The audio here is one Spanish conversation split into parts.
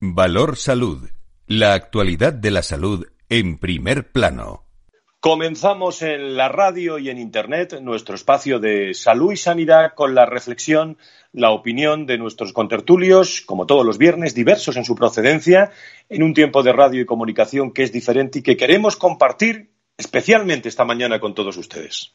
Valor Salud. La actualidad de la salud en primer plano. Comenzamos en la radio y en Internet nuestro espacio de salud y sanidad con la reflexión, la opinión de nuestros contertulios, como todos los viernes, diversos en su procedencia, en un tiempo de radio y comunicación que es diferente y que queremos compartir especialmente esta mañana con todos ustedes.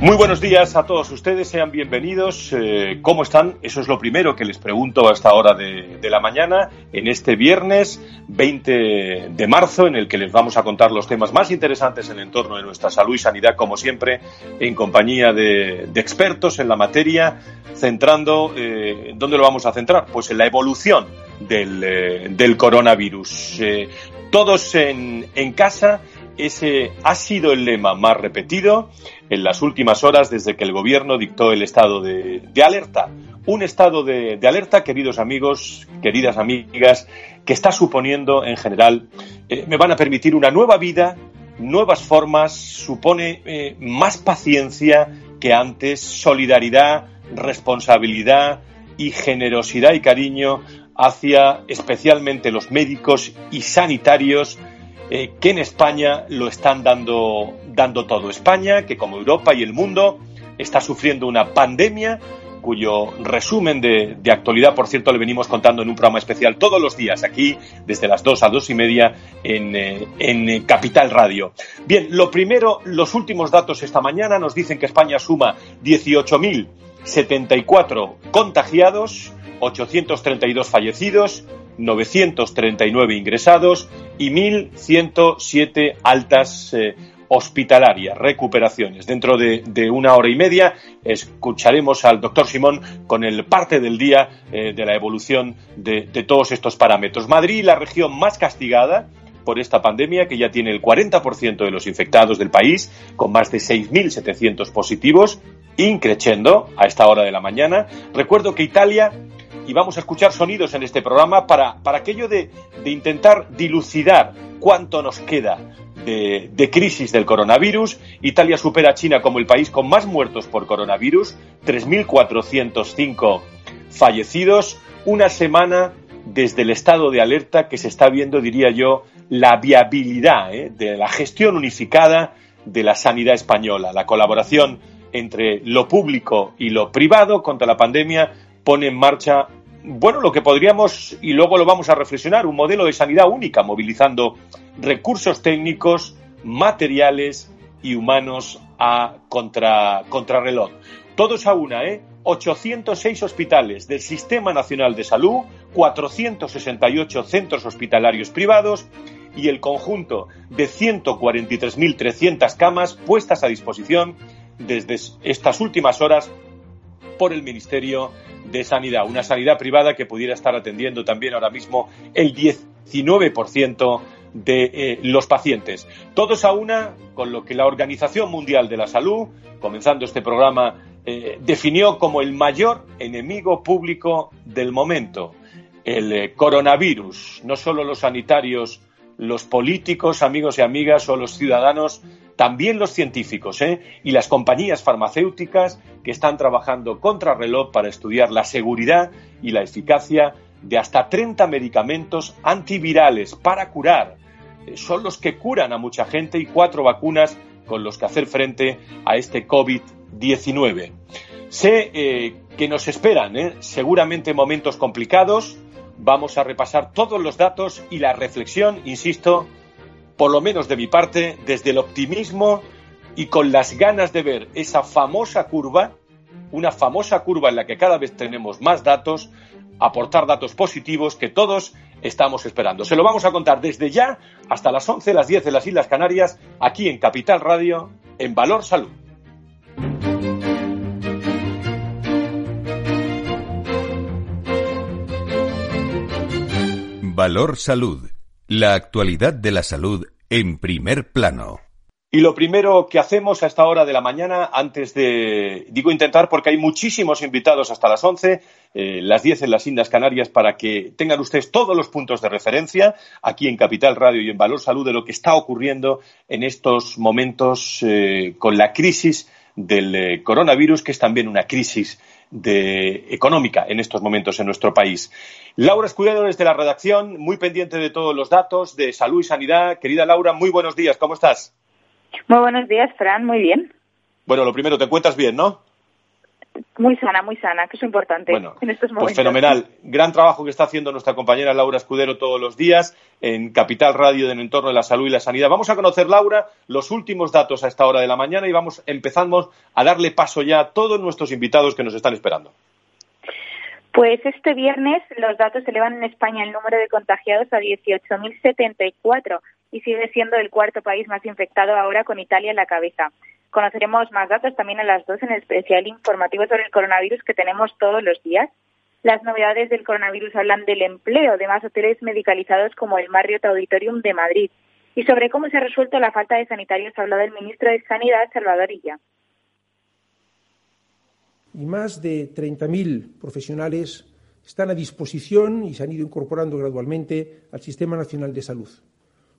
Muy buenos días a todos ustedes, sean bienvenidos. Eh, ¿Cómo están? Eso es lo primero que les pregunto a esta hora de, la mañana, en este viernes 20 de marzo, en el que les vamos a contar los temas más interesantes en el entorno de nuestra salud y sanidad, como siempre, en compañía de, expertos en la materia, centrando, eh, ¿dónde lo vamos a centrar? Pues en la evolución del, eh, coronavirus. todos en, en casa ese ha sido el lema más repetido en las últimas horas desde que el gobierno dictó el estado de, alerta. Un estado de, alerta, queridos amigos, queridas amigas, que está suponiendo en general, eh, me van a permitir una nueva vida, nuevas formas, supone eh, más paciencia que antes, solidaridad, responsabilidad y generosidad y cariño hacia especialmente los médicos y sanitarios eh, que en España lo están dando, dando todo. España, que como Europa y el mundo, está sufriendo una pandemia cuyo resumen de, actualidad, por cierto, le venimos contando en un programa especial todos los días aquí, desde las 2 a 2 y media en, eh, en eh, Capital Radio. Bien, lo primero, los últimos datos esta mañana nos dicen que España suma 18.074 contagiados, 832 fallecidos, 939 ingresados y 1.107 altas eh, hospitalarias, recuperaciones. Dentro de, una hora y media escucharemos al doctor Simón con el parte del día eh, de la evolución de, de todos estos parámetros. Madrid, la región más castigada, por esta pandemia, que ya tiene el 40% de los infectados del país, con más de 6.700 positivos, increciendo a esta hora de la mañana. Recuerdo que Italia y vamos a escuchar sonidos en este programa para, para aquello de, intentar dilucidar cuánto nos queda de, de, crisis del coronavirus. Italia supera a China como el país con más muertos por coronavirus, 3.405 fallecidos, una semana desde el estado de alerta que se está viendo, diría yo, la viabilidad ¿eh? de la gestión unificada de la sanidad española, la colaboración entre lo público y lo privado contra la pandemia pone en marcha bueno, lo que podríamos, y luego lo vamos a reflexionar, un modelo de sanidad única, movilizando recursos técnicos, materiales y humanos a contra, contrarreloj. Todos a una, ¿eh? 806 hospitales del Sistema Nacional de Salud, 468 centros hospitalarios privados y el conjunto de 143.300 camas puestas a disposición desde estas últimas horas por el Ministerio de Sanidad, una sanidad privada que pudiera estar atendiendo también ahora mismo el 19% de eh, los pacientes. Todos a una con lo que la Organización Mundial de la Salud, comenzando este programa, eh, definió como el mayor enemigo público del momento, el eh, coronavirus. No solo los sanitarios, los políticos, amigos y amigas o los ciudadanos también los científicos ¿eh? y las compañías farmacéuticas que están trabajando contra reloj para estudiar la seguridad y la eficacia de hasta 30 medicamentos antivirales para curar. Eh, son los que curan a mucha gente y cuatro vacunas con los que hacer frente a este COVID-19. Sé eh, que nos esperan seguramente momentos complicados. Vamos a repasar todos los datos y la reflexión, insisto, por lo menos de mi parte, desde el optimismo y con las ganas de ver esa famosa curva, una famosa curva en la que cada vez tenemos más datos, aportar datos positivos que todos estamos esperando. Se lo vamos a contar desde ya hasta las 11, las 10 de las Islas Canarias, aquí en Capital Radio, en Valor Salud. Valor Salud la actualidad de la salud en primer plano. Y lo primero que hacemos a esta hora de la mañana, antes de, digo intentar porque hay muchísimos invitados hasta las 11, eh, las 10 en las Islas Canarias, para que tengan ustedes todos los puntos de referencia aquí en Capital Radio y en Valor Salud de lo que está ocurriendo en estos momentos eh, con la crisis del eh, coronavirus, que es también una crisis económica en estos momentos en nuestro país. Laura Escudero desde la redacción, muy pendiente de todos los datos de salud y sanidad. Querida Laura, muy buenos días, ¿cómo estás? Muy buenos días, Fran, muy bien. Bueno, lo primero, te encuentras bien, ¿no? Muy sana, muy sana, que es importante en estos pues momentos. Pues fenomenal. Gran trabajo que está haciendo nuestra compañera Laura Escudero todos los días en Capital Radio en entorno de la salud y la sanidad. Vamos a conocer, Laura, los últimos datos a esta hora de la mañana y vamos empezamos a darle paso ya a todos nuestros invitados que nos están esperando. Pues este viernes los datos elevan en España el número de contagiados a 18.074 y sigue siendo el cuarto país más infectado ahora con Italia en la cabeza. Conoceremos más datos también a las dos en el especial informativo sobre el coronavirus que tenemos todos los días. Las novedades del coronavirus hablan del empleo de más hoteles medicalizados como el Marriott Auditorium de Madrid. Y sobre cómo se ha resuelto la falta de sanitarios ha hablado el ministro de Sanidad, Salvador Illa. Y más de 30.000 profesionales están a disposición y se han ido incorporando gradualmente al Sistema Nacional de Salud.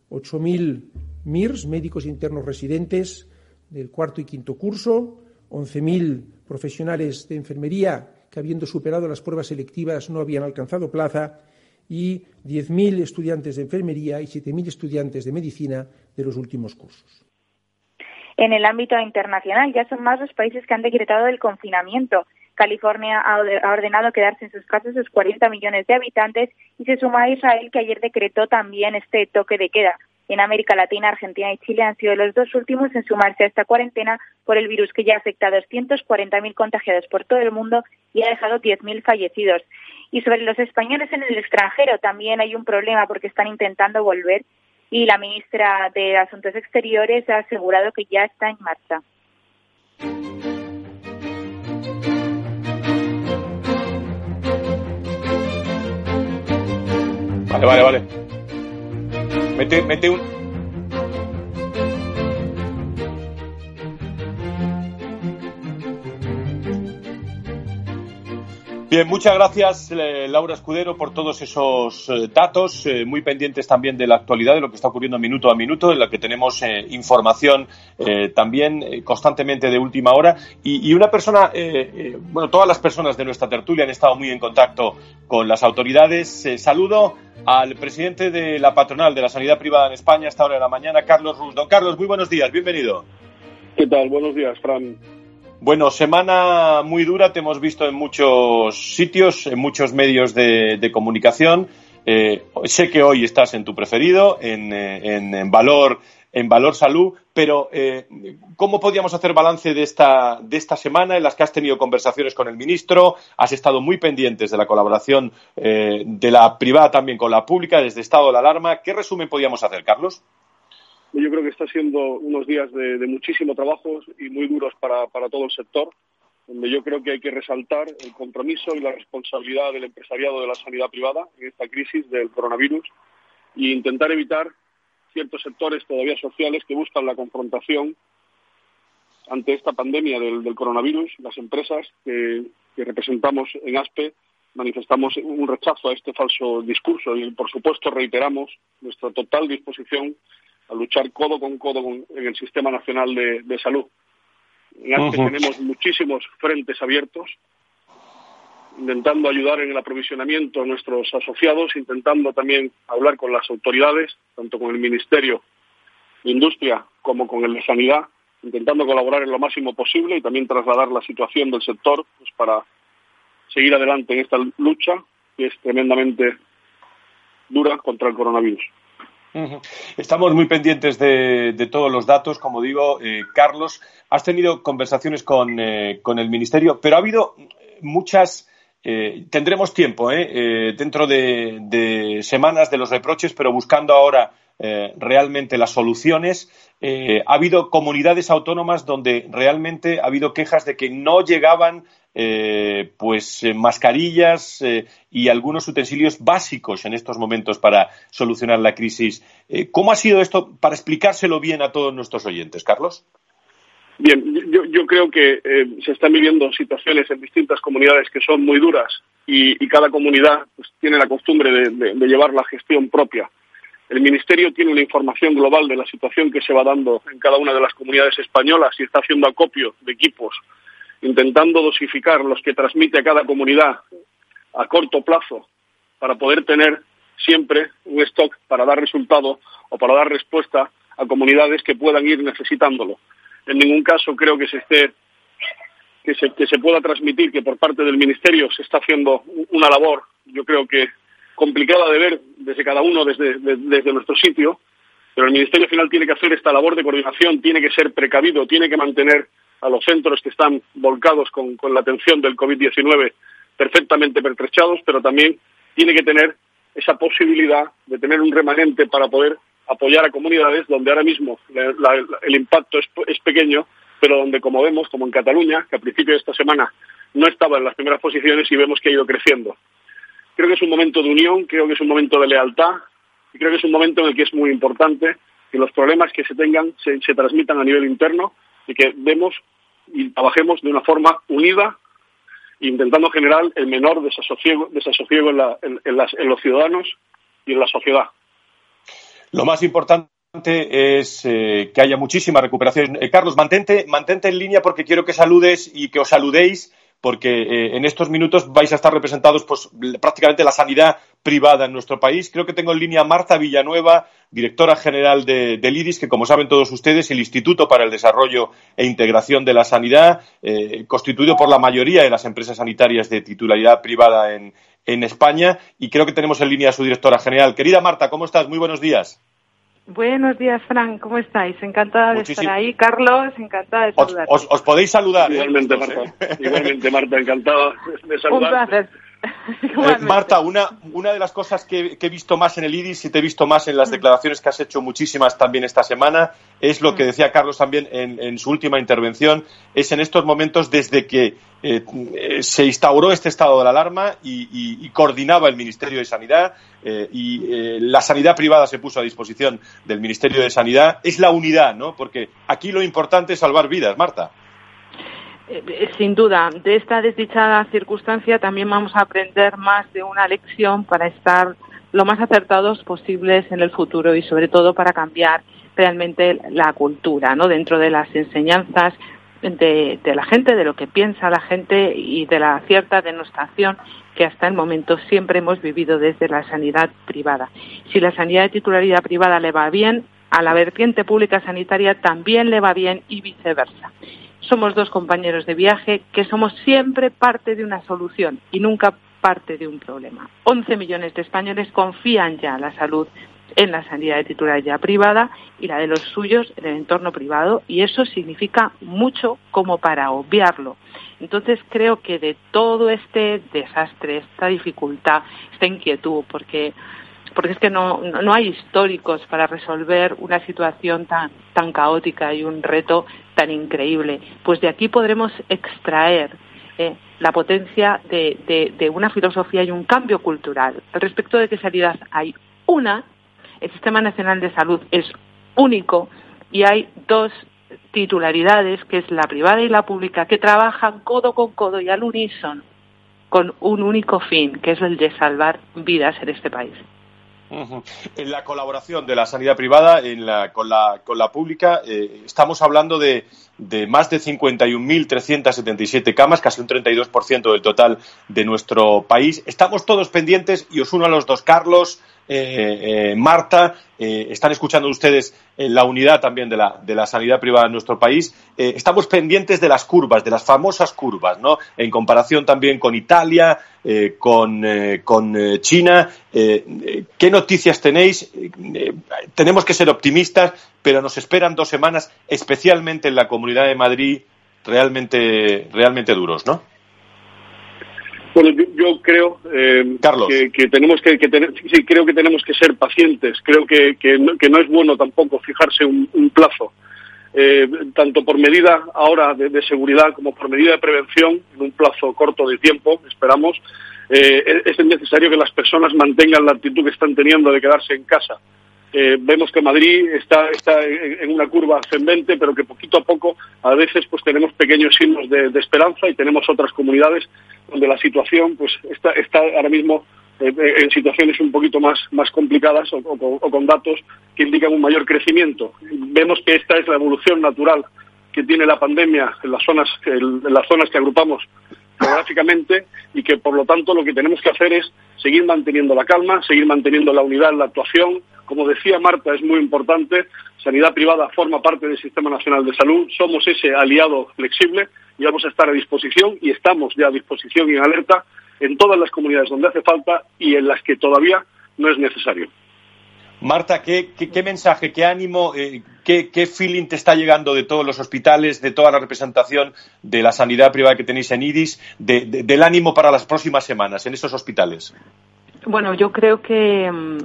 8.000 MIRS, médicos internos residentes del cuarto y quinto curso, 11.000 profesionales de enfermería que, habiendo superado las pruebas selectivas, no habían alcanzado plaza, y 10.000 estudiantes de enfermería y 7.000 estudiantes de medicina de los últimos cursos. En el ámbito internacional, ya son más los países que han decretado el confinamiento. California ha ordenado quedarse en sus casas sus 40 millones de habitantes y se suma a Israel que ayer decretó también este toque de queda. En América Latina, Argentina y Chile han sido los dos últimos en sumarse a esta cuarentena por el virus que ya afecta a 240.000 contagiados por todo el mundo y ha dejado 10.000 fallecidos. Y sobre los españoles en el extranjero también hay un problema porque están intentando volver y la ministra de Asuntos Exteriores ha asegurado que ya está en marcha. Vale, vale, vale. Mete, mete un, Bien, muchas gracias eh, Laura Escudero por todos esos eh, datos, eh, muy pendientes también de la actualidad, de lo que está ocurriendo minuto a minuto, en la que tenemos información también constantemente de última hora. Y, una persona, bueno, todas las personas de nuestra tertulia han estado muy en contacto con las autoridades. saludo al presidente de la patronal de la sanidad privada en España a esta hora de la mañana, Carlos Ruz. Don Carlos, muy buenos días, bienvenido. ¿Qué tal? Buenos días, Fran. Bueno, semana muy dura, te hemos visto en muchos sitios, en muchos medios de, comunicación. Eh, sé que hoy estás en tu preferido, en, eh, Valor en Valor Salud, pero eh, ¿cómo podíamos hacer balance de esta, de esta semana en las que has tenido conversaciones con el ministro? Has estado muy pendientes de la colaboración de la privada también con la pública, desde estado de alarma. ¿Qué resumen podíamos hacer, Carlos? Yo creo que está siendo unos días de, muchísimo trabajo y muy duros para, todo el sector, donde yo creo que hay que resaltar el compromiso y la responsabilidad del empresariado de la sanidad privada en esta crisis del coronavirus e intentar evitar ciertos sectores todavía sociales que buscan la confrontación ante esta pandemia del, coronavirus. Las empresas que, que representamos en ASPE manifestamos un rechazo a este falso discurso y, por supuesto, reiteramos nuestra total disposición a luchar codo con codo en el Sistema Nacional de, Salud. En ASPE tenemos muchísimos frentes abiertos, intentando ayudar en el aprovisionamiento a nuestros asociados, intentando también hablar con las autoridades, tanto con el Ministerio de Industria como con el de Sanidad, intentando colaborar en lo máximo posible y también trasladar la situación del sector pues, para seguir adelante en esta lucha que es tremendamente dura contra el coronavirus. Estamos muy pendientes de, todos los datos, como digo, eh, Carlos. Has tenido conversaciones con, eh, el Ministerio, pero ha habido muchas. Eh, tendremos tiempo dentro de, semanas de los reproches, pero buscando ahora realmente las soluciones. Ha habido comunidades autónomas donde realmente ha habido quejas de que no llegaban eh, pues mascarillas y algunos utensilios básicos en estos momentos para solucionar la crisis. ¿Cómo ha sido esto para explicárselo bien a todos nuestros oyentes, Carlos? Bien, yo, creo que se están viviendo situaciones en distintas comunidades que son muy duras y, cada comunidad pues, tiene la costumbre de llevar la gestión propia. El Ministerio tiene una información global de la situación que se va dando en cada una de las comunidades españolas y está haciendo acopio de equipos, intentando dosificar los que transmite a cada comunidad a corto plazo para poder tener siempre un stock para dar resultado o para dar respuesta a comunidades que puedan ir necesitándolo. En ningún caso creo que se esté que se, que se pueda transmitir que por parte del Ministerio se está haciendo una labor, yo creo que complicada de ver desde cada uno, desde, desde nuestro sitio, pero el Ministerio final tiene que hacer esta labor de coordinación, tiene que ser precavido, tiene que mantener a los centros que están volcados con, la atención del COVID-19 perfectamente pertrechados, pero también tiene que tener esa posibilidad de tener un remanente para poder apoyar a comunidades donde ahora mismo el impacto es, pequeño, pero donde, como vemos, como en Cataluña, que a principio de esta semana no estaba en las primeras posiciones y vemos que ha ido creciendo. Creo que es un momento de unión, creo que es un momento de lealtad y creo que es un momento en el que es muy importante que los problemas que se tengan se, transmitan a nivel interno y que demos y trabajemos de una forma unida intentando generar el menor desasosiego, desasosiego en, los ciudadanos y en la sociedad. Lo más importante es eh, que haya muchísima recuperación. Eh, Carlos, mantente, mantente en línea porque quiero que saludes y que os saludéis porque eh, en estos minutos vais a estar representados pues prácticamente la sanidad privada en nuestro país. Creo que tengo en línea a Marta Villanueva, directora general de, del IRIS, que como saben todos ustedes, el Instituto para el Desarrollo e Integración de la Sanidad, eh, constituido por la mayoría de las empresas sanitarias de titularidad privada en, en España. Y creo que tenemos en línea a su directora general. Querida Marta, ¿cómo estás? Muy buenos días. Buenos días, Fran. ¿Cómo estáis? Encantada de estar ahí. Carlos, encantada de saludar. Os, podéis saludar. ¿eh? Igualmente, Marta. Igualmente, Marta. Encantada de saludar. Un placer. Eh, Marta, una, una de las cosas que, he visto más en el IRIS y te he visto más en las mm. declaraciones que has hecho muchísimas también esta semana es lo que mm. decía Carlos también en, su última intervención, es en estos momentos desde que eh, se instauró este estado de la alarma y, coordinaba el Ministerio de Sanidad eh, y la sanidad privada se puso a disposición del Ministerio de Sanidad, es la unidad, ¿no? Porque aquí lo importante es salvar vidas, Marta. Eh, sin duda, de esta desdichada circunstancia también vamos a aprender más de una lección para estar lo más acertados posibles en el futuro y sobre todo para cambiar realmente la cultura, ¿no? Dentro de las enseñanzas de, la gente, de lo que piensa la gente y de la cierta denostación que hasta el momento siempre hemos vivido desde la sanidad privada. Si la sanidad de titularidad privada le va bien, a la vertiente pública sanitaria también le va bien y viceversa somos dos compañeros de viaje que somos siempre parte de una solución y nunca parte de un problema. 11 millones de españoles confían ya la salud en la sanidad de titularidad privada y la de los suyos en el entorno privado y eso significa mucho como para obviarlo. Entonces creo que de todo este desastre, esta dificultad, esta inquietud, porque porque es que no, no hay históricos para resolver una situación tan, tan caótica y un reto tan increíble. Pues de aquí podremos extraer eh, la potencia de, una filosofía y un cambio cultural. Al respecto de qué sanidad hay una, el Sistema Nacional de Salud es único y hay dos titularidades, que es la privada y la pública, que trabajan codo con codo y al unísono con un único fin, que es el de salvar vidas en este país. En la colaboración de la sanidad privada con, la, con la pública, eh, estamos hablando de, de más de 51.377 camas, casi un 32% del total de nuestro país. Estamos todos pendientes y os uno a los dos, Carlos, eh, eh, Marta, eh, están escuchando ustedes la unidad también de la, de la sanidad privada en nuestro país. estamos pendientes de las curvas, de las famosas curvas, ¿no? En comparación también con Italia, con, con China. ¿Qué noticias tenéis? tenemos que ser optimistas, pero nos esperan dos semanas, especialmente en la Comunidad de Madrid, realmente, realmente duros, ¿no? Bueno, yo, creo eh, que, tenemos que, tener, sí, creo que tenemos que ser pacientes. Creo que, no, es bueno tampoco fijarse un, plazo, eh, tanto por medida ahora de, seguridad como por medida de prevención, en un plazo corto de tiempo, esperamos. Eh, es necesario que las personas mantengan la actitud que están teniendo de quedarse en casa eh, vemos que Madrid está, está en una curva ascendente, pero que poquito a poco a veces pues tenemos pequeños signos de, esperanza y tenemos otras comunidades donde la situación pues está, está ahora mismo eh, en situaciones un poquito más, más complicadas o, con datos que indican un mayor crecimiento. Vemos que esta es la evolución natural que tiene la pandemia en las zonas, en las zonas que agrupamos geográficamente y que por lo tanto lo que tenemos que hacer es seguir manteniendo la calma, seguir manteniendo la unidad en la actuación. Como decía Marta, es muy importante, sanidad privada forma parte del Sistema Nacional de Salud, somos ese aliado flexible y vamos a estar a disposición y estamos ya a disposición y en alerta en todas las comunidades donde hace falta y en las que todavía no es necesario. Marta, ¿qué, mensaje, qué ánimo, eh, qué, feeling te está llegando de todos los hospitales, de toda la representación de la sanidad privada que tenéis en IDIS, del ánimo para las próximas semanas en esos hospitales? Bueno, yo creo que, mm,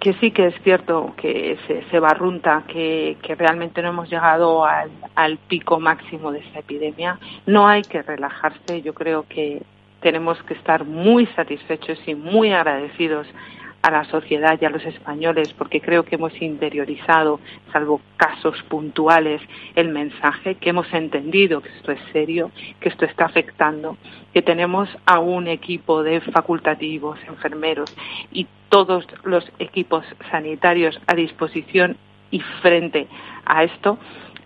que sí que es cierto que se, se barrunta, que, realmente no hemos llegado al pico máximo de esta epidemia. No hay que relajarse, yo creo que tenemos que estar muy satisfechos y muy agradecidos a la sociedad y a los españoles, porque creo que hemos interiorizado, salvo casos puntuales, el mensaje, que hemos entendido que esto es serio, que esto está afectando, que tenemos a un equipo de facultativos, enfermeros y todos los equipos sanitarios a disposición y frente a esto.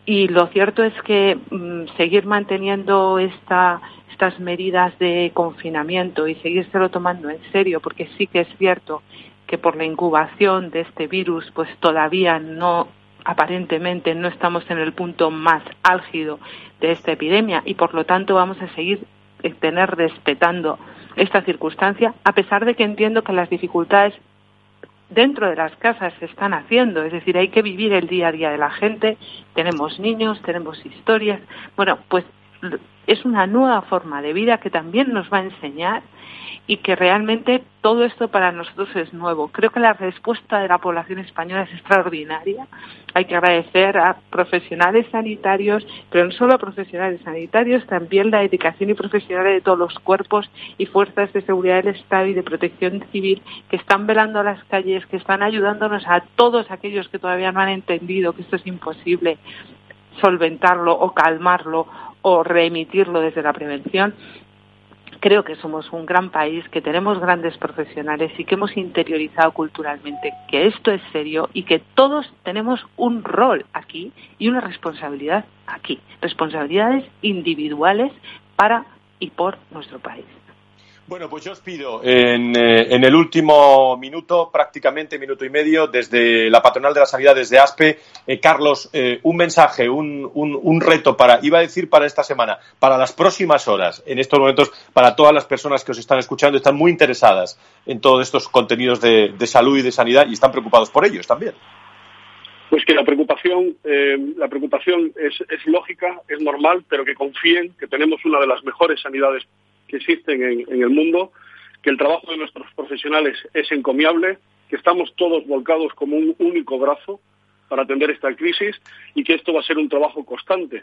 Y lo cierto es que mm, seguir manteniendo esta estas medidas de confinamiento y seguírselo tomando en serio, porque sí que es cierto que por la incubación de este virus, pues todavía no, aparentemente no estamos en el punto más álgido de esta epidemia y por lo tanto vamos a seguir eh, tener respetando esta circunstancia, a pesar de que entiendo que las dificultades dentro de las casas se están haciendo, es decir, hay que vivir el día a día de la gente, tenemos niños, tenemos historias, bueno, pues es una nueva forma de vida que también nos va a enseñar y que realmente todo esto para nosotros es nuevo. Creo que la respuesta de la población española es extraordinaria. Hay que agradecer a profesionales sanitarios, pero no solo a profesionales sanitarios, también la dedicación y profesional de todos los cuerpos y fuerzas de seguridad del Estado y de protección civil que están velando las calles, que están ayudándonos a todos aquellos que todavía no han entendido que esto es imposible solventarlo o calmarlo o reemitirlo desde la prevención, creo que somos un gran país, que tenemos grandes profesionales y que hemos interiorizado culturalmente que esto es serio y que todos tenemos un rol aquí y una responsabilidad aquí, responsabilidades individuales para y por nuestro país. Bueno, pues yo os pido en, eh, en, el último minuto, prácticamente minuto y medio, desde la patronal de la sanidad, desde ASPE, eh, Carlos, eh, un mensaje, un, un, reto para, iba a decir para esta semana, para las próximas horas, en estos momentos, para todas las personas que os están escuchando, están muy interesadas en todos estos contenidos de, de salud y de sanidad y están preocupados por ellos también. Pues que la preocupación, la preocupación es, es lógica, es normal, pero que confíen que tenemos una de las mejores sanidades que existen en, el mundo, que el trabajo de nuestros profesionales es encomiable, que estamos todos volcados como un único brazo para atender esta crisis y que esto va a ser un trabajo constante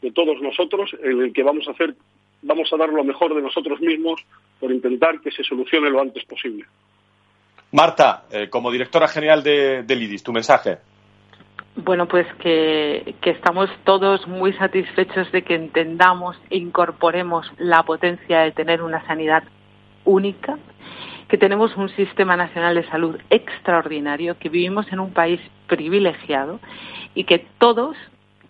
de todos nosotros en el que vamos a hacer vamos a dar lo mejor de nosotros mismos por intentar que se solucione lo antes posible. Marta, eh, como directora general de, del IDIS, tu mensaje. Bueno, pues que, estamos todos muy satisfechos de que entendamos e incorporemos la potencia de tener una sanidad única, que tenemos un sistema nacional de salud extraordinario, que vivimos en un país privilegiado y que todos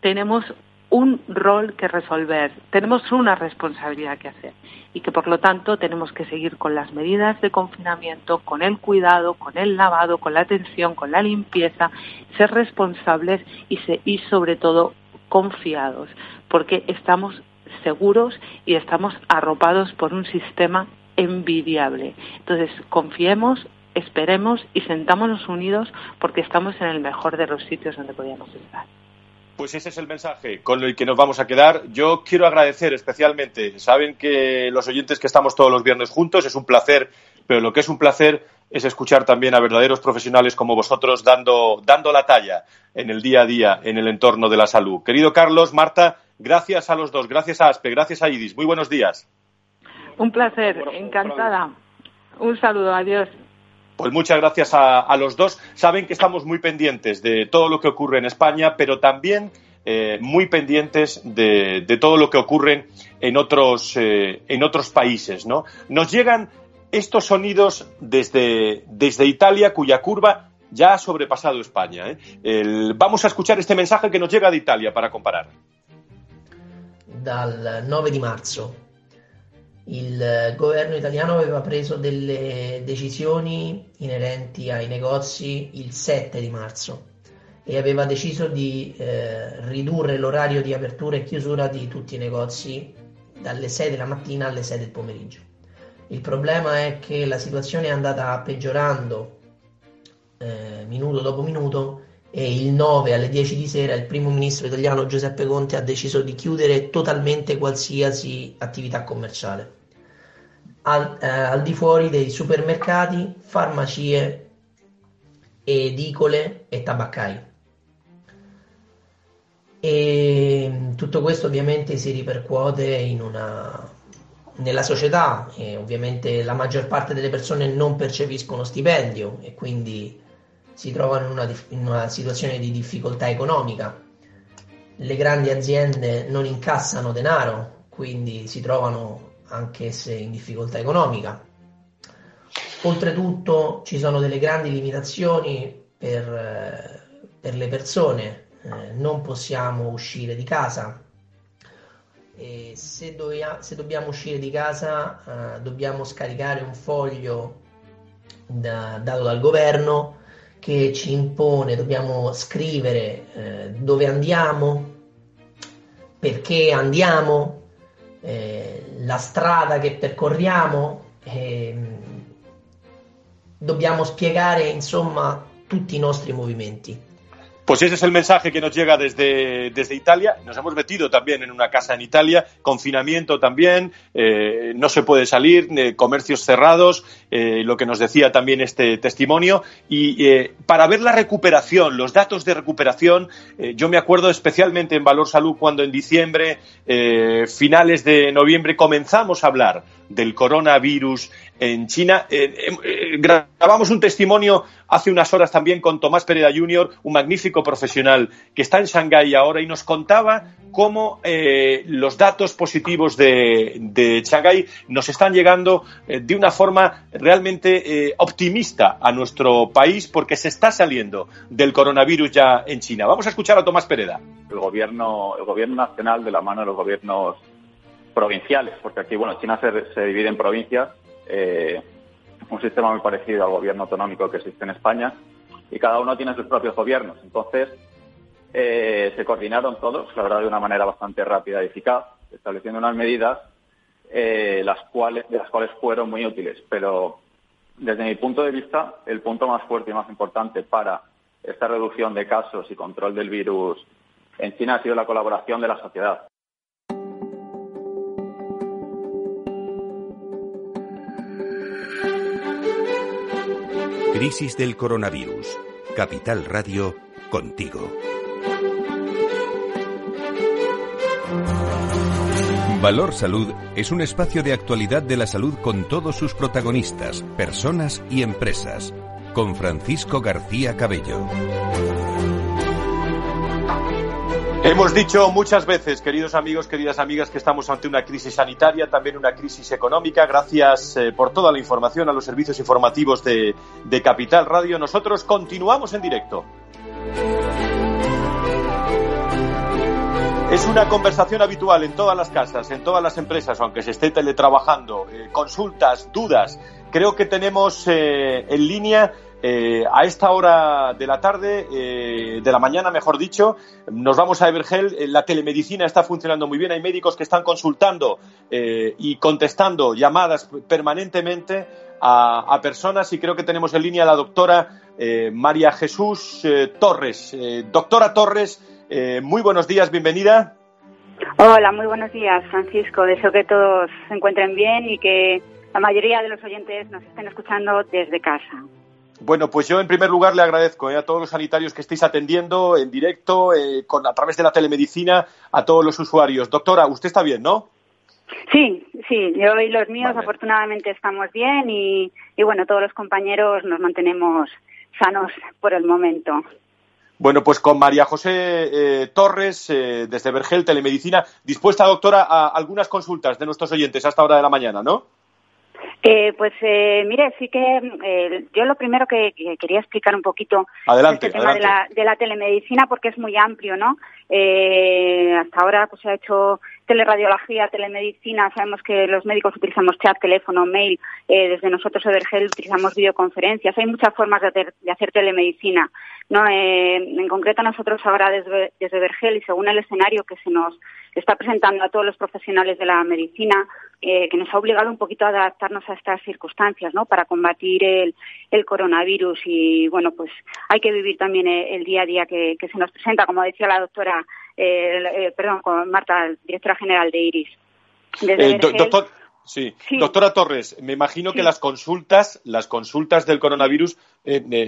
tenemos un rol que resolver, tenemos una responsabilidad que hacer y que por lo tanto tenemos que seguir con las medidas de confinamiento, con el cuidado, con el lavado, con la atención, con la limpieza, ser responsables y, sobre todo confiados, porque estamos seguros y estamos arropados por un sistema envidiable. Entonces, confiemos, esperemos y sentámonos unidos porque estamos en el mejor de los sitios donde podíamos estar. Pues ese es el mensaje con el que nos vamos a quedar. Yo quiero agradecer especialmente, saben que los oyentes que estamos todos los viernes juntos es un placer, pero lo que es un placer es escuchar también a verdaderos profesionales como vosotros dando, dando la talla en el día a día en el entorno de la salud. Querido Carlos, Marta, gracias a los dos, gracias a Aspe, gracias a Idis. Muy buenos días. Un placer, encantada. Un saludo, adiós. Pues muchas gracias a, los dos. Saben que estamos muy pendientes de todo lo que ocurre en España, pero también eh, muy pendientes de, todo lo que ocurre en otros, eh, en otros países. ¿no? Nos llegan estos sonidos desde, desde Italia, cuya curva ya ha sobrepasado España. ¿eh? vamos a escuchar este mensaje que nos llega de Italia para comparar. Dal 9 di marzo il governo italiano aveva preso delle decisioni inerenti ai negozi il 7 di marzo e aveva deciso di eh, ridurre l'orario di apertura e chiusura di tutti i negozi dalle 6 della mattina alle 6 del pomeriggio. Il problema è che la situazione è andata peggiorando eh, minuto dopo minuto e il 9 alle 10 di sera il primo ministro italiano Giuseppe Conte ha deciso di chiudere totalmente qualsiasi attività commerciale al, eh, al di fuori dei supermercati, farmacie, edicole e tabaccai. E tutto questo ovviamente si ripercuote una, nella società e ovviamente la maggior parte delle persone non percepiscono stipendio e quindi si trovano in una, in una situazione di difficoltà economica. Le grandi aziende non incassano denaro, quindi si trovano anche se in difficoltà economica. Oltretutto ci sono delle grandi limitazioni per, eh, per le persone, eh, non possiamo uscire di casa. E se, dovia, se dobbiamo uscire di casa eh, dobbiamo scaricare un foglio da, dato dal governo che ci impone, dobbiamo scrivere eh, dove andiamo, perché andiamo, eh, la strada che percorriamo, eh, dobbiamo spiegare insomma tutti i nostri movimenti. Pues ese es el mensaje que nos llega desde, desde Italia. Nos hemos metido también en una casa en Italia, confinamiento también, eh, no se puede salir, eh, comercios cerrados, eh, lo que nos decía también este testimonio. Y para ver la recuperación, los datos de recuperación, yo me acuerdo especialmente en Valor Salud cuando en diciembre, finales de noviembre, comenzamos a hablar del coronavirus en China. grabamos un testimonio hace unas horas también con Tomás Pereda Jr., un magnífico profesional que está en Shanghái ahora y nos contaba cómo eh, los datos positivos de, de, Shanghái nos están llegando eh, de una forma realmente eh, optimista a nuestro país porque se está saliendo del coronavirus ya en China. Vamos a escuchar a Tomás Pereda. El gobierno, el gobierno nacional de la mano de los gobiernos provinciales, porque aquí, bueno, China se, divide en provincias, un sistema muy parecido al gobierno autonómico que existe en España, y cada uno tiene sus propios gobiernos. Entonces, eh, se coordinaron todos, la verdad, de una manera bastante rápida y eficaz, estableciendo unas medidas eh, las cuales, de las cuales fueron muy útiles. Pero desde mi punto de vista, el punto más fuerte y más importante para esta reducción de casos y control del virus en China ha sido la colaboración de la sociedad. Crisis del coronavirus. Capital Radio, contigo. Valor Salud es un espacio de actualidad de la salud con todos sus protagonistas, personas y empresas. Con Francisco García Cabello. Hemos dicho muchas veces, queridos amigos, queridas amigas, que estamos ante una crisis sanitaria, también una crisis económica. Gracias eh, por toda la información a los servicios informativos de, Capital Radio. Nosotros continuamos en directo. Es una conversación habitual en todas las casas, en todas las empresas, aunque se esté teletrabajando. Eh, consultas, dudas. Creo que tenemos eh, en línea eh, a esta hora de la tarde, eh, de la mañana, mejor dicho, nos vamos a Evergel. Eh, la telemedicina está funcionando muy bien. Hay médicos que están consultando y contestando llamadas permanentemente a, personas y creo que tenemos en línea a la doctora María Jesús Torres. doctora Torres, Eh, muy buenos días, bienvenida. Hola, muy buenos días, Francisco. Deseo que todos se encuentren bien y que la mayoría de los oyentes nos estén escuchando desde casa. Bueno, pues yo en primer lugar le agradezco eh, a todos los sanitarios que estéis atendiendo en directo, eh, con, a través de la telemedicina, a todos los usuarios. Doctora, usted está bien, ¿no? Sí, sí, yo y los míos afortunadamente estamos bien y, bueno, todos los compañeros nos mantenemos sanos por el momento. Bueno, pues con María José eh, Torres, desde Vergel, Telemedicina, dispuesta, doctora, a algunas consultas de nuestros oyentes hasta hora de la mañana, ¿no? Eh, pues eh, mire, sí que eh, yo lo primero que, quería explicar un poquito adelante, el tema De, la, de la telemedicina porque es muy amplio, ¿no? Eh, hasta ahora pues se ha hecho teleradiología, telemedicina, sabemos que los médicos utilizamos chat, teléfono, mail, eh, desde nosotros Evergel utilizamos videoconferencias, hay muchas formas de hacer, telemedicina, ¿no? Eh, en concreto nosotros ahora desde, desde y según el escenario que se nos está presentando a todos los profesionales de la medicina, eh, que nos ha obligado un poquito a adaptarnos a estas circunstancias, ¿no? Para combatir el, coronavirus y, bueno, pues hay que vivir también el, día a día que, se nos presenta, como decía la doctora, eh, eh, perdón, con Marta, directora general de IRIS. doctor, sí. Doctora Torres, me imagino que las consultas, las consultas del coronavirus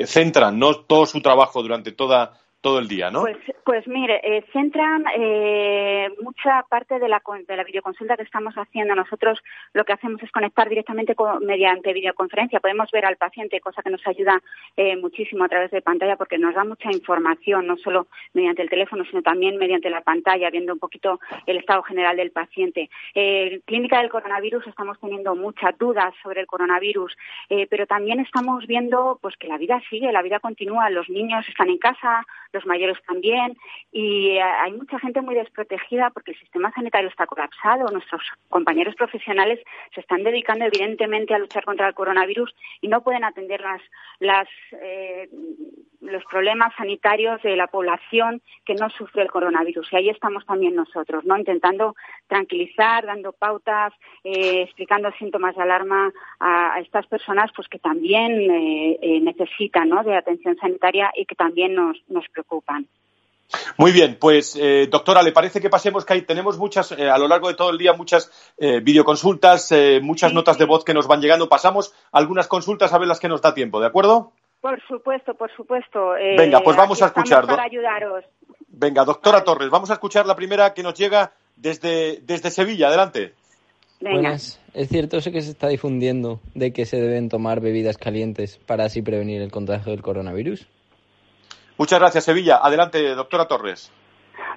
centran no todo su trabajo durante toda todo el día, ¿no? Pues, pues mire, eh, centran eh, mucha parte de la, de la videoconsulta que estamos haciendo. Nosotros lo que hacemos es conectar directamente mediante videoconferencia. Podemos ver al paciente, cosa que nos ayuda eh, muchísimo a través de pantalla porque nos da mucha información, no solo mediante el teléfono, sino también mediante la pantalla, viendo un poquito el estado general del paciente. En clínica del coronavirus estamos teniendo muchas dudas sobre el coronavirus, pero también estamos viendo pues que la vida sigue, la vida continúa. Los niños están en casa, los mayores también, y eh, hay mucha gente muy desprotegida porque el sistema sanitario está colapsado. Nuestros compañeros profesionales se están dedicando evidentemente a luchar contra el coronavirus y no pueden atender las, las, eh, los problemas sanitarios de la población que no sufre el coronavirus. Y ahí estamos también nosotros, ¿no? Intentando tranquilizar, dando pautas, eh, explicando síntomas de alarma a, estas personas pues que también necesitan ¿no? de atención sanitaria y que también nos, nos preocupan. Muy bien, pues eh, doctora, ¿le parece que pasemos que tenemos muchas, eh, a lo largo de todo el día, muchas eh, videoconsultas, muchas notas de voz que nos van llegando? Pasamos algunas consultas a ver las que nos da tiempo, ¿de acuerdo? Por supuesto, por supuesto. Venga, pues vamos a escuchar. Para ayudaros. Venga, doctora Torres, vamos a escuchar la primera que nos llega desde, desde Sevilla. Adelante. Buenas. Es cierto eso que se está difundiendo de que se deben tomar bebidas calientes para así prevenir el contagio del coronavirus. Muchas gracias, Sevilla. Adelante, doctora Torres.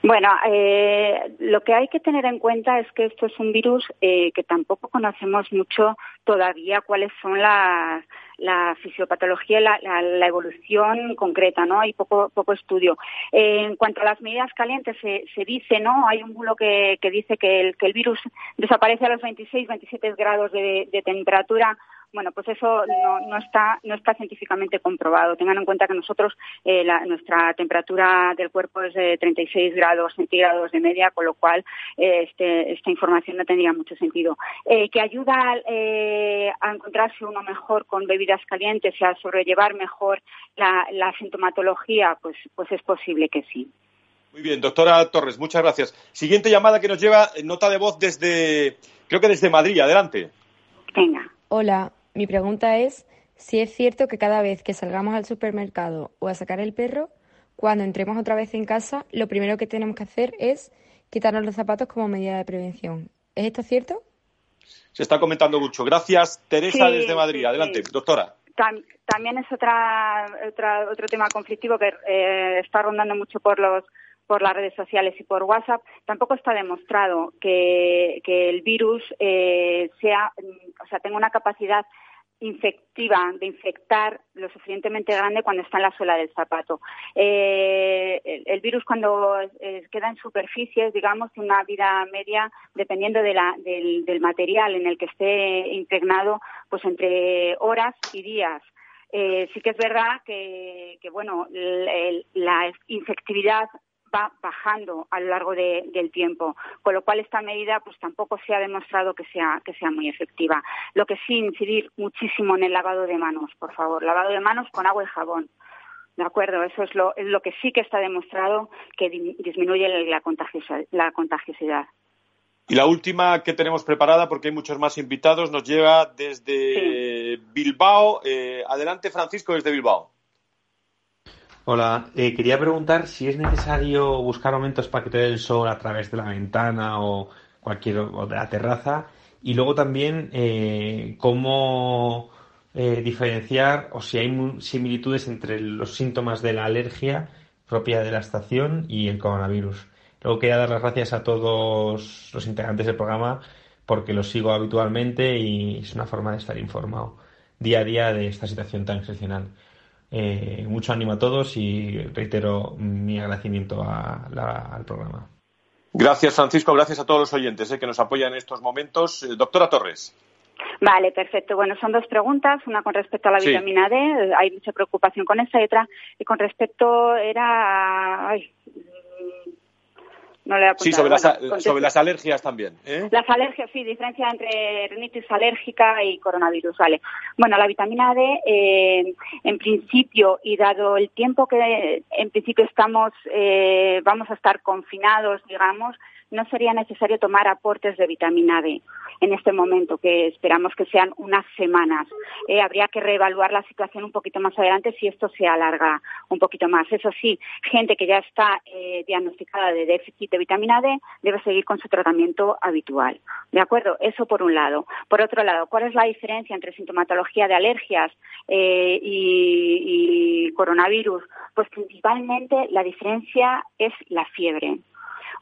Bueno, eh, lo que hay que tener en cuenta es que esto es un virus eh, que tampoco conocemos mucho todavía cuáles son la fisiopatología y la, la, evolución concreta, ¿no? Hay poco, poco estudio. En cuanto a las medidas calientes, se, se dice, ¿no? Hay un bulo que, que dice que el, que el virus desaparece a los 26, 27 grados de, de temperatura bueno, pues eso no, no, está, no está científicamente comprobado. Tengan en cuenta que nosotros, eh, la, nuestra temperatura del cuerpo es de 36 grados centígrados de media, con lo cual eh, este, esta información no tendría mucho sentido. Eh, que ayuda eh, a encontrarse uno mejor con bebidas calientes y a sobrellevar mejor la, la sintomatología, pues, pues es posible que sí. Muy bien, doctora Torres, muchas gracias. Siguiente llamada que nos lleva nota de voz desde, creo que desde Madrid. Adelante. Venga. Hola, mi pregunta es si es cierto que cada vez que salgamos al supermercado o a sacar el perro, cuando entremos otra vez en casa, lo primero que tenemos que hacer es quitarnos los zapatos como medida de prevención. ¿Es esto cierto? Se está comentando mucho. Gracias, Teresa, desde Madrid. Adelante, doctora. también es otra, otro tema conflictivo que eh, está rondando mucho por los por las redes sociales y por WhatsApp, tampoco está demostrado que, el virus eh, sea, o sea, tenga una capacidad infectiva de infectar lo suficientemente grande cuando está en la suela del zapato. Eh, el, virus cuando eh, queda en superficies, digamos, tiene una vida media, dependiendo de la, del, material en el que esté impregnado, pues entre horas y días. Eh, sí que es verdad que, bueno, la infectividad va bajando a lo largo del tiempo, con lo cual esta medida pues tampoco se ha demostrado que sea que sea muy efectiva. Lo que sí incidir muchísimo en el lavado de manos, por favor, lavado de manos con agua y jabón. ¿De acuerdo? Eso es lo, es lo que sí que está demostrado que disminuye la, la contagiosidad. Y la última que tenemos preparada, porque hay muchos más invitados, nos lleva desde Bilbao. Eh, adelante, Francisco, desde Bilbao. Hola, eh, quería preguntar si es necesario buscar aumentos para que te dé el sol a través de la ventana o cualquier o de la terraza y luego también eh, cómo diferenciar o si hay similitudes entre los síntomas de la alergia propia de la estación y el coronavirus. Luego quería dar las gracias a todos los integrantes del programa porque los sigo habitualmente y es una forma de estar informado día a día de esta situación tan excepcional. Eh, mucho ánimo a todos y reitero mi agradecimiento al programa. Gracias, Francisco. Gracias a todos los oyentes eh, que nos apoyan en estos momentos. Eh, doctora Torres. Vale, perfecto. Bueno, son dos preguntas. Una con respecto a la vitamina D. Hay mucha preocupación con esa y otra. Y con respecto era sí, sobre, las, sobre las alergias también. ¿eh? Las alergias, sí, diferencia entre rinitis alérgica y coronavirus, vale. Bueno, la vitamina D, eh, en principio, y dado el tiempo que en principio estamos, eh, vamos a estar confinados, digamos, no sería necesario tomar aportes de vitamina D en este momento, que esperamos que sean unas semanas. Eh, habría que reevaluar la situación un poquito más adelante si esto se alarga un poquito más. Eso sí, gente que ya está eh, diagnosticada de déficit de vitamina D debe seguir con su tratamiento habitual. ¿De acuerdo? Eso por un lado. Por otro lado, ¿cuál es la diferencia entre sintomatología de alergias eh, y coronavirus? Pues principalmente la diferencia es la fiebre.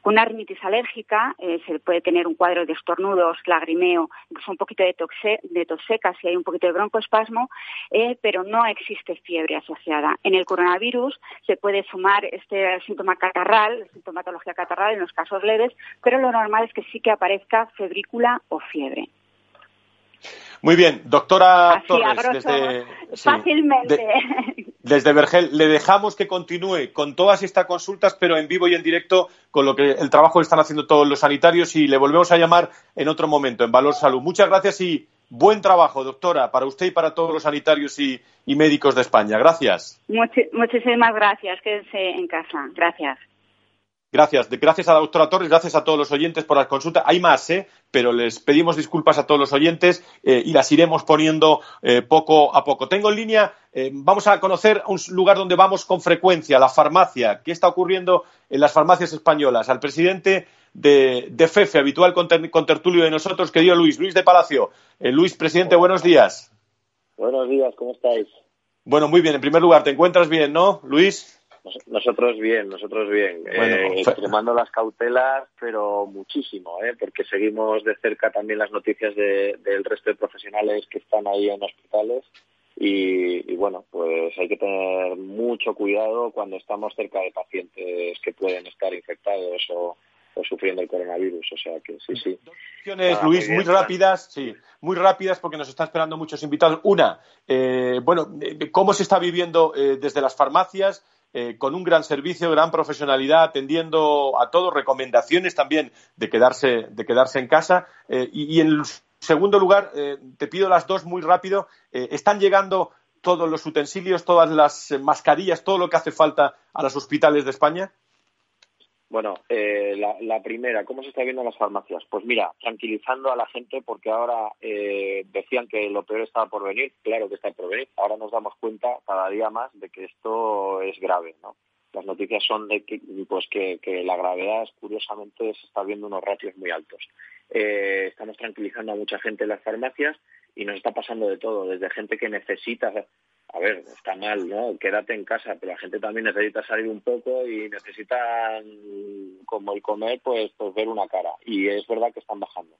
Una rinitis alérgica eh, se puede tener un cuadro de estornudos, lagrimeo, incluso un poquito de, de tos seca si hay un poquito de broncoespasmo, eh, pero no existe fiebre asociada. En el coronavirus se puede sumar este síntoma catarral, sintomatología catarral en los casos leves, pero lo normal es que sí que aparezca febrícula o fiebre. Muy bien, doctora Torres, desde, fácilmente. desde Vergel, le dejamos que continúe con todas estas consultas, pero en vivo y en directo, con lo que el trabajo que están haciendo todos los sanitarios y le volvemos a llamar en otro momento, en Valor Salud. Muchas gracias y buen trabajo, doctora, para usted y para todos los sanitarios y, médicos de España. Gracias. muchísimas gracias. Quédense en casa. Gracias. Gracias. Gracias a la doctora Torres, gracias a todos los oyentes por la consulta. Hay más, ¿eh? pero les pedimos disculpas a todos los oyentes eh, y las iremos poniendo eh, poco a poco. Tengo en línea, eh, vamos a conocer un lugar donde vamos con frecuencia, la farmacia. ¿Qué está ocurriendo en las farmacias españolas? Al presidente de, de FEFE, habitual contertulio de nosotros, querido Luis, Luis de Palacio. Luis, presidente, buenos días. Buenos días, ¿cómo estáis? Bueno, muy bien. En primer lugar, ¿te encuentras bien, no, Luis? Nosotros bien, nosotros bien. eh, extremando las cautelas, pero muchísimo, ¿eh? porque seguimos de cerca también las noticias del resto de profesionales que están ahí en hospitales. Y, bueno, pues hay que tener mucho cuidado cuando estamos cerca de pacientes que pueden estar infectados o, sufriendo el coronavirus. O sea que sí, sí. Dos cuestiones, Luis, muy rápidas, sí, muy rápidas porque nos están esperando muchos invitados. Una, eh, bueno, ¿cómo se está viviendo eh, desde las farmacias? Eh, con un gran servicio, gran profesionalidad, atendiendo a todos, recomendaciones también de quedarse, de quedarse en casa. Eh, y, en segundo lugar, eh, te pido las dos muy rápido. ¿Están llegando todos los utensilios, todas las mascarillas, todo lo que hace falta a los hospitales de España? Bueno, eh, la, primera, ¿cómo se está viendo en las farmacias? Pues mira, tranquilizando a la gente porque ahora eh, decían que lo peor estaba por venir, claro que está por venir. Ahora nos damos cuenta cada día más de que esto es grave, ¿no? Las noticias son de que, pues que, la gravedad, curiosamente, se está viendo unos ratios muy altos. Eh, estamos tranquilizando a mucha gente en las farmacias y nos está pasando de todo, desde gente que necesita a ver, está mal, ¿no? Quédate en casa, pero la gente también necesita salir un poco y necesitan, como el comer, pues, pues ver una cara. Y es verdad que están bajando.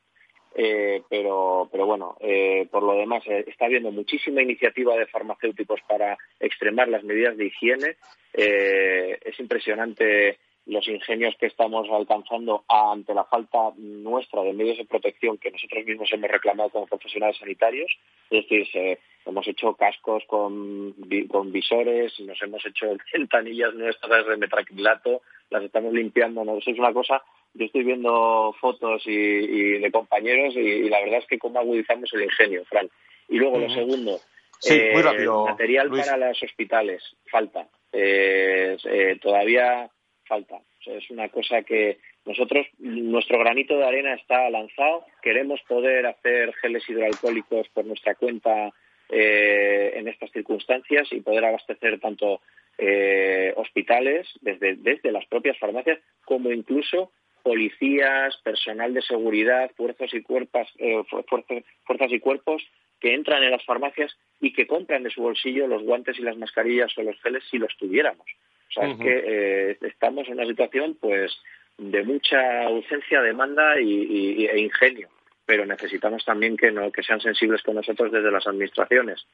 Eh, pero, pero bueno, eh, por lo demás, eh, está habiendo muchísima iniciativa de farmacéuticos para extremar las medidas de higiene. es impresionante los ingenios que estamos alcanzando ante la falta nuestra de medios de protección que nosotros mismos hemos reclamado como profesionales sanitarios. Es decir, hemos hecho cascos con, con visores, nos hemos hecho ventanillas nuestras de metraquilato, las estamos limpiando. ¿no? Eso es una cosa, yo estoy viendo fotos y, de compañeros y, la verdad es que cómo agudizamos el ingenio, Fran. Y luego lo segundo, sí, muy eh, material para los hospitales, falta todavía falta. es una cosa que nosotros, nuestro granito de arena está lanzado. Queremos poder hacer geles hidroalcohólicos por nuestra cuenta en estas circunstancias y poder abastecer tanto hospitales desde, desde las propias farmacias como incluso policías, personal de seguridad, fuerzas y, cuerpos, eh, fuerzas y cuerpos que entran en las farmacias y que compran de su bolsillo los guantes y las mascarillas o los geles si los tuviéramos. O sea, es que eh, estamos en una situación pues de mucha ausencia, demanda y, e ingenio, pero necesitamos también que, no, que sean sensibles con nosotros desde las administraciones.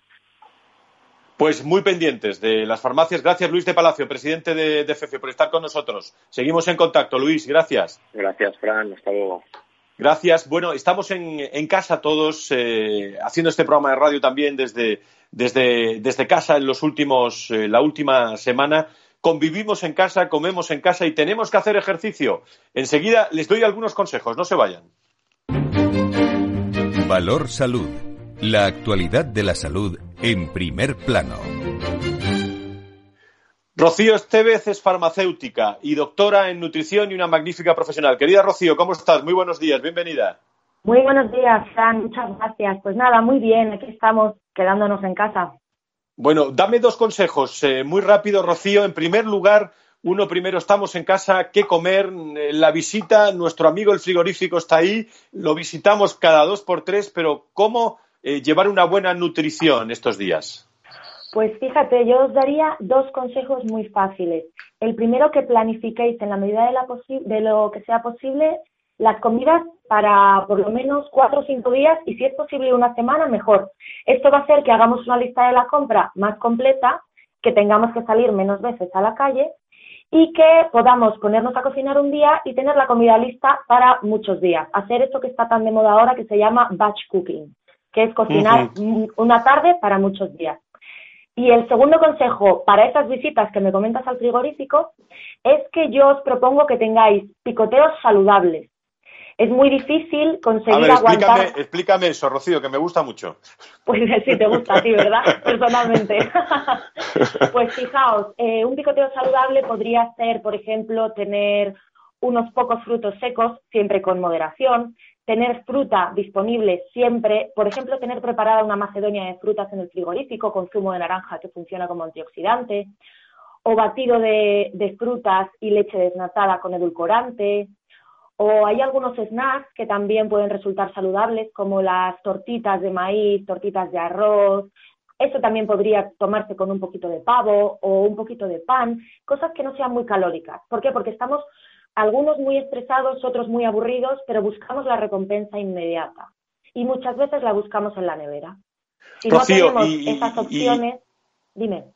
Pues muy pendientes de las farmacias. Gracias, Luis de Palacio, presidente de, de FEFE, por estar con nosotros. Seguimos en contacto, Luis. Gracias. Gracias, Fran. Hasta luego. Gracias. Bueno, estamos en, casa todos, eh, haciendo este programa de radio también desde, desde, desde casa en los últimos, eh, la última semana. Convivimos en casa, comemos en casa y tenemos que hacer ejercicio. Enseguida les doy algunos consejos. No se vayan. Valor Salud. La actualidad de la salud en primer plano. Rocío Estevez es farmacéutica y doctora en nutrición y una magnífica profesional. Querida Rocío, ¿cómo estás? Muy buenos días, bienvenida. Muy buenos días, Fran, muchas gracias. Pues nada, muy bien, aquí estamos quedándonos en casa. Bueno, dame dos consejos eh, muy rápido, Rocío. En primer lugar, uno primero, estamos en casa, ¿qué comer? Eh, la visita, nuestro amigo el frigorífico está ahí, lo visitamos cada dos por tres, pero ¿cómo eh, llevar una buena nutrición estos días? Pues fíjate, yo os daría dos consejos muy fáciles. El primero, que planifiquéis en la medida de, la de lo que sea posible las comidas para por lo menos cuatro o cinco días y si es posible una semana, mejor. Esto va a hacer que hagamos una lista de la compra más completa, que tengamos que salir menos veces a la calle y que podamos ponernos a cocinar un día y tener la comida lista para muchos días. Hacer esto que está tan de moda ahora que se llama batch cooking que es cocinar una tarde para muchos días. Y el segundo consejo para esas visitas que me comentas al frigorífico es que yo os propongo que tengáis picoteos saludables. Es muy difícil conseguir aguantar. Explícame, explícame eso, Rocío, que me gusta mucho. Pues sí, te gusta a ti, ¿verdad? Personalmente. pues fijaos, eh, un picoteo saludable podría ser, por ejemplo, tener unos pocos frutos secos, siempre con moderación, tener fruta disponible siempre, por ejemplo, tener preparada una macedonia de frutas en el frigorífico con zumo de naranja que funciona como antioxidante, o batido de, frutas y leche desnatada con edulcorante, o hay algunos snacks que también pueden resultar saludables, como las tortitas de maíz, tortitas de arroz. Eso también podría tomarse con un poquito de pavo o un poquito de pan, cosas que no sean muy calóricas. ¿Por qué? Porque estamos algunos muy estresados, otros muy aburridos, pero buscamos la recompensa inmediata. Y muchas veces la buscamos en la nevera. Si no tenemos esas opciones, dime.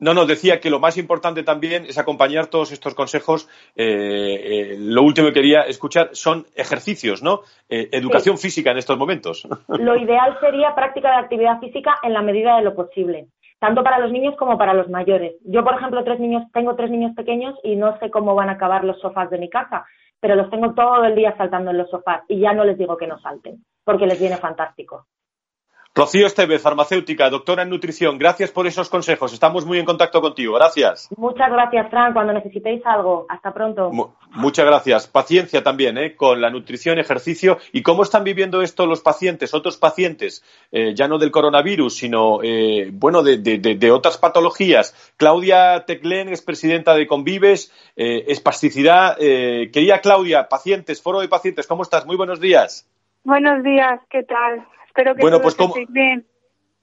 No, no, decía que lo más importante también es acompañar todos estos consejos. Eh, eh, lo último que quería escuchar son ejercicios, ¿no? Eh, educación física en estos momentos. Lo ideal sería práctica de actividad física en la medida de lo posible tanto para los niños como para los mayores. Yo, por ejemplo, tres niños, tengo tres niños pequeños y no sé cómo van a acabar los sofás de mi casa, pero los tengo todo el día saltando en los sofás y ya no les digo que no salten, porque les viene fantástico. Rocío Estevez, farmacéutica, doctora en nutrición, gracias por esos consejos. Estamos muy en contacto contigo. Gracias. Muchas gracias, Fran. Cuando necesitéis algo, hasta pronto. muchas gracias. Paciencia también ¿eh? con la nutrición, ejercicio. ¿Y cómo están viviendo esto los pacientes, otros pacientes, eh, ya no del coronavirus, sino eh, bueno, de, otras patologías? Claudia Teclén es presidenta de Convives, eh, espasticidad. quería Claudia, pacientes, foro de pacientes, ¿cómo estás? Muy buenos días. Buenos días, ¿qué tal? Espero que bueno, todos pues, bien.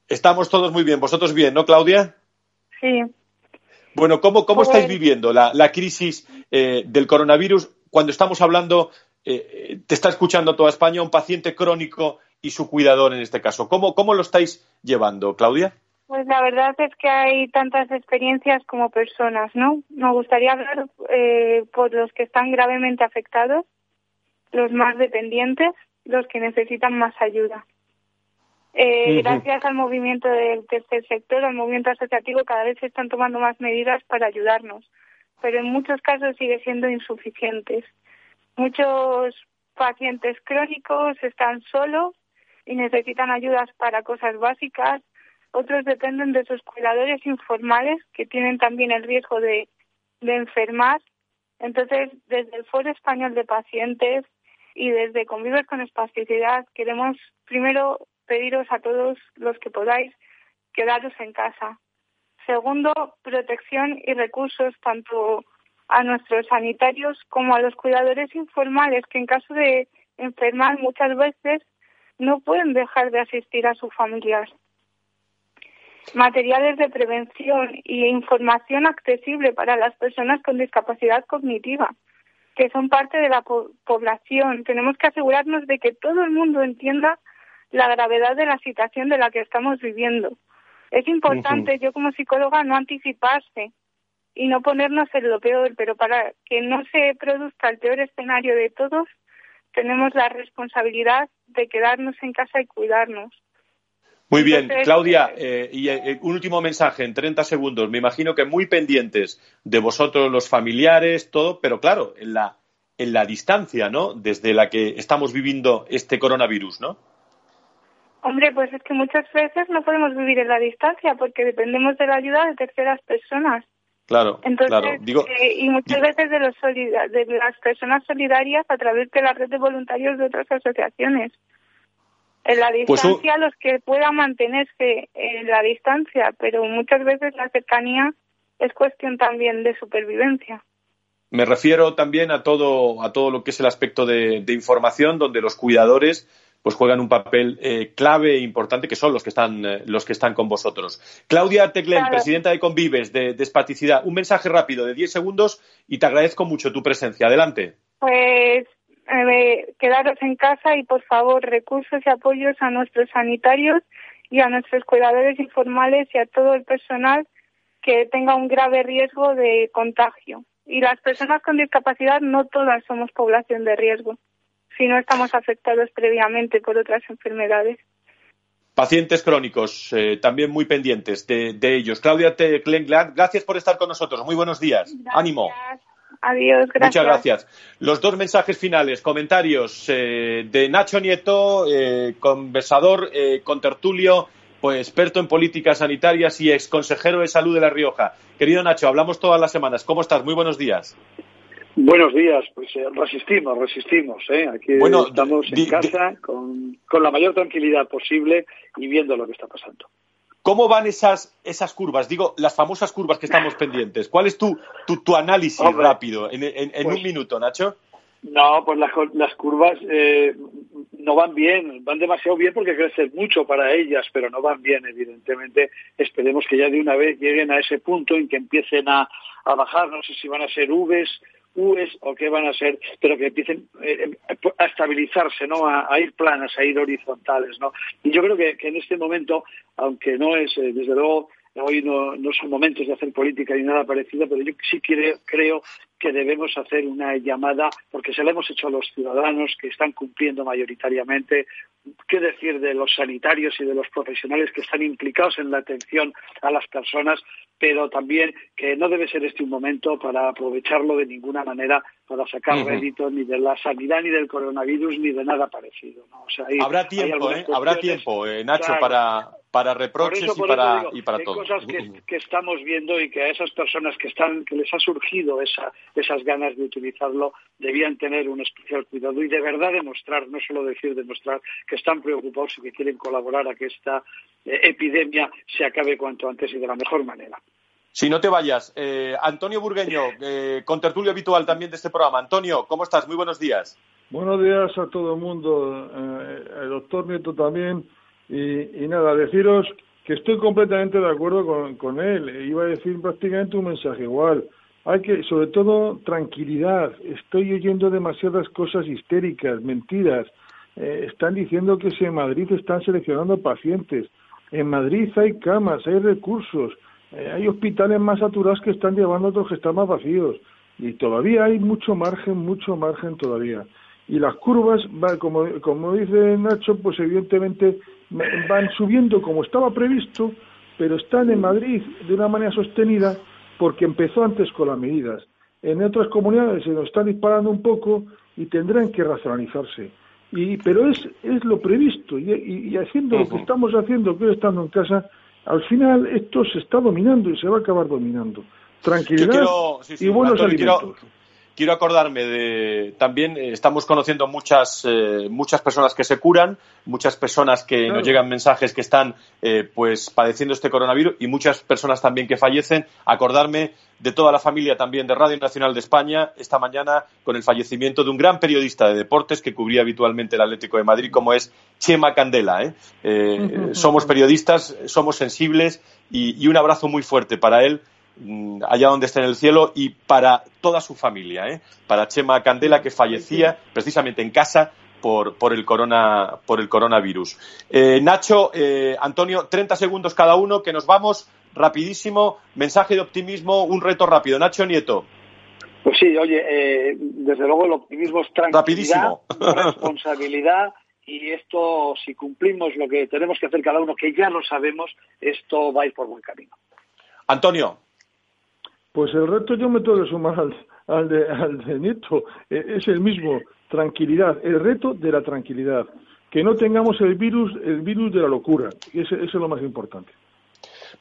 Estamos todos muy bien. ¿Vosotros bien, no, Claudia? Sí. Bueno, ¿cómo, cómo estáis pues viviendo la, crisis eh, del coronavirus cuando estamos hablando, eh, te está escuchando toda España, un paciente crónico y su cuidador en este caso? ¿Cómo, cómo lo estáis llevando, Claudia? Pues la verdad es que hay tantas experiencias como personas, ¿no? Me gustaría hablar eh, por los que están gravemente afectados, los más dependientes, los que necesitan más ayuda. Eh, gracias al movimiento del tercer sector, al movimiento asociativo, cada vez se están tomando más medidas para ayudarnos, pero en muchos casos sigue siendo insuficientes. Muchos pacientes crónicos están solos y necesitan ayudas para cosas básicas otros dependen de sus cuidadores informales que tienen también el riesgo de, de enfermar. Entonces, desde el Foro Español de Pacientes y desde Conviver con Espasticidad queremos primero pediros a todos los que podáis quedaros en casa. Segundo, protección y recursos tanto a nuestros sanitarios como a los cuidadores informales que en caso de enfermar muchas veces no pueden dejar de asistir a su familiar. Materiales de prevención y información accesible para las personas con discapacidad cognitiva, que son parte de la población. Tenemos que asegurarnos de que todo el mundo entienda la gravedad de la situación de la que estamos viviendo. Es importante, yo como psicóloga, no anticiparse y no ponernos en lo peor, pero para que no se produzca el peor escenario de todos, tenemos la responsabilidad de quedarnos en casa y cuidarnos. Muy bien, Claudia, eh, y eh, un último mensaje en 30 segundos. Me imagino que muy pendientes de vosotros, los familiares, todo, pero claro, en la, en la distancia, ¿no? Desde la que estamos viviendo este coronavirus, ¿no? Hombre, pues es que muchas veces no podemos vivir en la distancia porque dependemos de la ayuda de terceras personas. Claro, Entonces, Digo, eh, y muchas veces de, los de las personas solidarias a través de la red de voluntarios de otras asociaciones. En la Pues distancia, los que puedan mantenerse en la distancia, pero muchas veces la cercanía es cuestión también de supervivencia. Me refiero también a todo, a todo lo que es el aspecto de, de información, donde los cuidadores pues juegan un papel eh, clave e importante que son los que están eh, los que están con vosotros. Claudia Teclen, Claro. presidenta de Convives de, de Espaticidad, un mensaje rápido de 10 segundos y te agradezco mucho tu presencia. Adelante. Pues eh, quedaros en casa y por favor recursos y apoyos a nuestros sanitarios y a nuestros cuidadores informales y a todo el personal que tenga un grave riesgo de contagio. Y las personas con discapacidad no todas somos población de riesgo, si no estamos afectados previamente por otras enfermedades. Pacientes crónicos, eh, también muy pendientes de, de ellos. Claudia Teclen, gracias por estar con nosotros. Muy buenos días. Ánimo. Adiós, gracias. Muchas gracias. Los dos mensajes finales, comentarios eh, de Nacho Nieto, eh, conversador, eh, con tertulio, pues experto en políticas sanitarias y ex consejero de salud de La Rioja. Querido Nacho, hablamos todas las semanas. ¿Cómo estás? Muy buenos días. Buenos días, pues eh, resistimos, resistimos. ¿eh? Aquí Bueno, estamos en casa con, con la mayor tranquilidad posible y viendo lo que está pasando. ¿Cómo van esas, esas curvas? Digo, las famosas curvas que estamos pendientes. ¿Cuál es tu, tu, tu análisis Hombre, rápido en, en- en pues- un minuto, Nacho? No, pues las, las curvas eh, no van bien, van demasiado bien porque crecen mucho para ellas, pero no van bien, evidentemente. Esperemos que ya de una vez lleguen a ese punto en que empiecen a, a bajar, no sé si van a ser Vs, U's o qué van a ser, pero que empiecen eh, a estabilizarse, ¿no? A, a ir planas, a ir horizontales, ¿no? Y yo creo que, que en este momento, aunque no es, eh, desde luego, hoy no, no son momentos de hacer política ni nada parecido, pero yo sí quiere- creo que debemos hacer una llamada, porque se la hemos hecho a los ciudadanos que están cumpliendo mayoritariamente, qué decir de los sanitarios y de los profesionales que están implicados en la atención a las personas, pero también que no debe ser este un momento para aprovecharlo de ninguna manera para sacar rédito ni de la sanidad, ni del coronavirus, ni de nada parecido. ¿no? O sea, hay- Habrá tiempo, ¿eh? Habrá tiempo, eh, Nacho, Claro. para, para por reproches eso, y, para, digo, y para hay todo. cosas que, que estamos viendo y que a esas personas que están que les ha surgido esa, esas ganas de utilizarlo debían tener un especial cuidado y de verdad demostrar, no solo decir demostrar que están preocupados y que quieren colaborar a que esta eh, epidemia se acabe cuanto antes y de la mejor manera. Si no te vayas, eh, Antonio Burgueño, eh, con tertulio habitual también de este programa. Antonio, ¿cómo estás? Muy buenos días. Buenos días a todo el mundo, eh, el doctor Nieto también. Y, y nada, deciros que estoy completamente de acuerdo con, él. Iba a decir prácticamente un mensaje igual. Hay que, sobre todo, tranquilidad. Estoy oyendo demasiadas cosas histéricas, mentiras. Eh, están diciendo que si en Madrid están seleccionando pacientes. En Madrid hay camas, hay recursos, eh, hay hospitales más saturados que están llevando a otros que están más vacíos. Y todavía hay mucho margen, mucho margen todavía. Y las curvas, va- como, como dice Nacho, pues evidentemente van subiendo como estaba previsto, pero están en Madrid de una manera sostenida porque empezó antes con las medidas. En otras comunidades se nos están disparando un poco y tendrán que racionalizarse. Y, pero es, es lo previsto y, y- y haciendo lo que estamos haciendo, que hoy estando en casa, al final esto se está dominando y se va a acabar dominando. Tranquilidad y buenos alimentos quiero acordarme de también eh, estamos conociendo muchas eh, muchas personas que se curan muchas personas que nos llegan mensajes que están eh, pues padeciendo este coronavirus y muchas personas también que fallecen. Acordarme de toda la familia también de Radio Nacional de España esta mañana con el fallecimiento de un gran periodista de deportes que cubría habitualmente el Atlético de Madrid como es Chema Candela somos periodistas somos sensibles y un abrazo muy fuerte para él allá donde esté en el cielo y para toda su familia, ¿eh? para Chema Candela que fallecía precisamente en casa por, por, el, corona, por el coronavirus. Eh, Nacho, eh, Antonio, 30 segundos cada uno, que nos vamos rapidísimo. Mensaje de optimismo, un reto rápido. Nacho Nieto. Pues sí, oye, desde luego el optimismo es tranquilidad, responsabilidad y esto, si cumplimos lo que tenemos que hacer cada uno, que ya lo sabemos, esto va a ir por buen camino. Antonio. Pues el reto yo me tengo que sumar al, de, al Nieto, e, es el mismo, tranquilidad, el reto de la tranquilidad, que no tengamos el virus, el virus de la locura, ese, eso es lo más importante.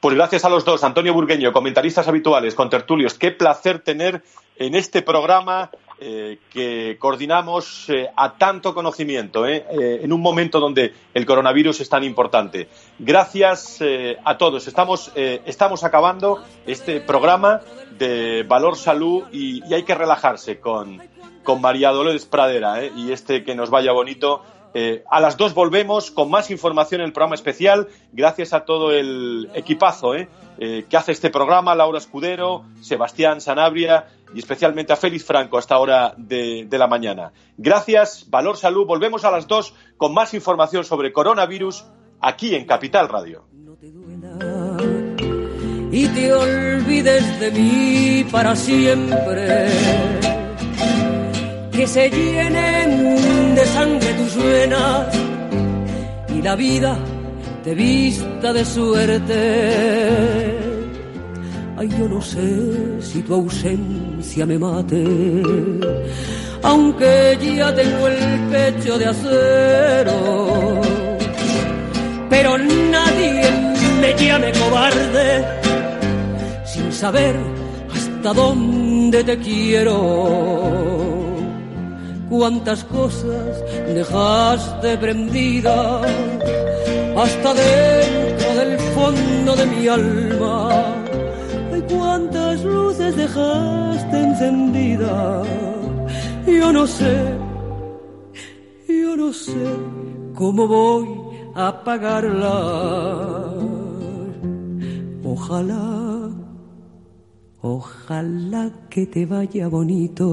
Pues gracias a los dos, Antonio Burgueño, comentaristas habituales, con tertulios, qué placer tener en este programa eh, que coordinamos eh, a tanto conocimiento eh, en un momento donde el coronavirus es tan importante. Gracias a todos. Estamos, estamos acabando este programa de Valor Salud y, hay que relajarse con, con María Dolores Pradera y este que nos vaya bonito. a las dos volvemos con más información en el programa especial, gracias a todo el equipazo que hace este programa, Laura Escudero, Sebastián Sanabria y especialmente a Félix Franco hasta hora de, de la mañana. Gracias, Valor Salud. Volvemos a las dos con más información sobre coronavirus aquí en Capital Radio. Y te olvides de mí para siempre. Que se llenen de sangre tus venas y la vida te vista de suerte Ay, yo no sé si tu ausencia me mate, aunque ya tengo el pecho de acero. Pero nadie me llame cobarde sin saber hasta dónde te quiero. Cuántas cosas dejaste prendidas hasta dentro del fondo de mi alma cuántas luces dejaste encendidas. Yo no sé, yo no sé cómo voy a apagarlas. Ojalá, ojalá que te vaya bonito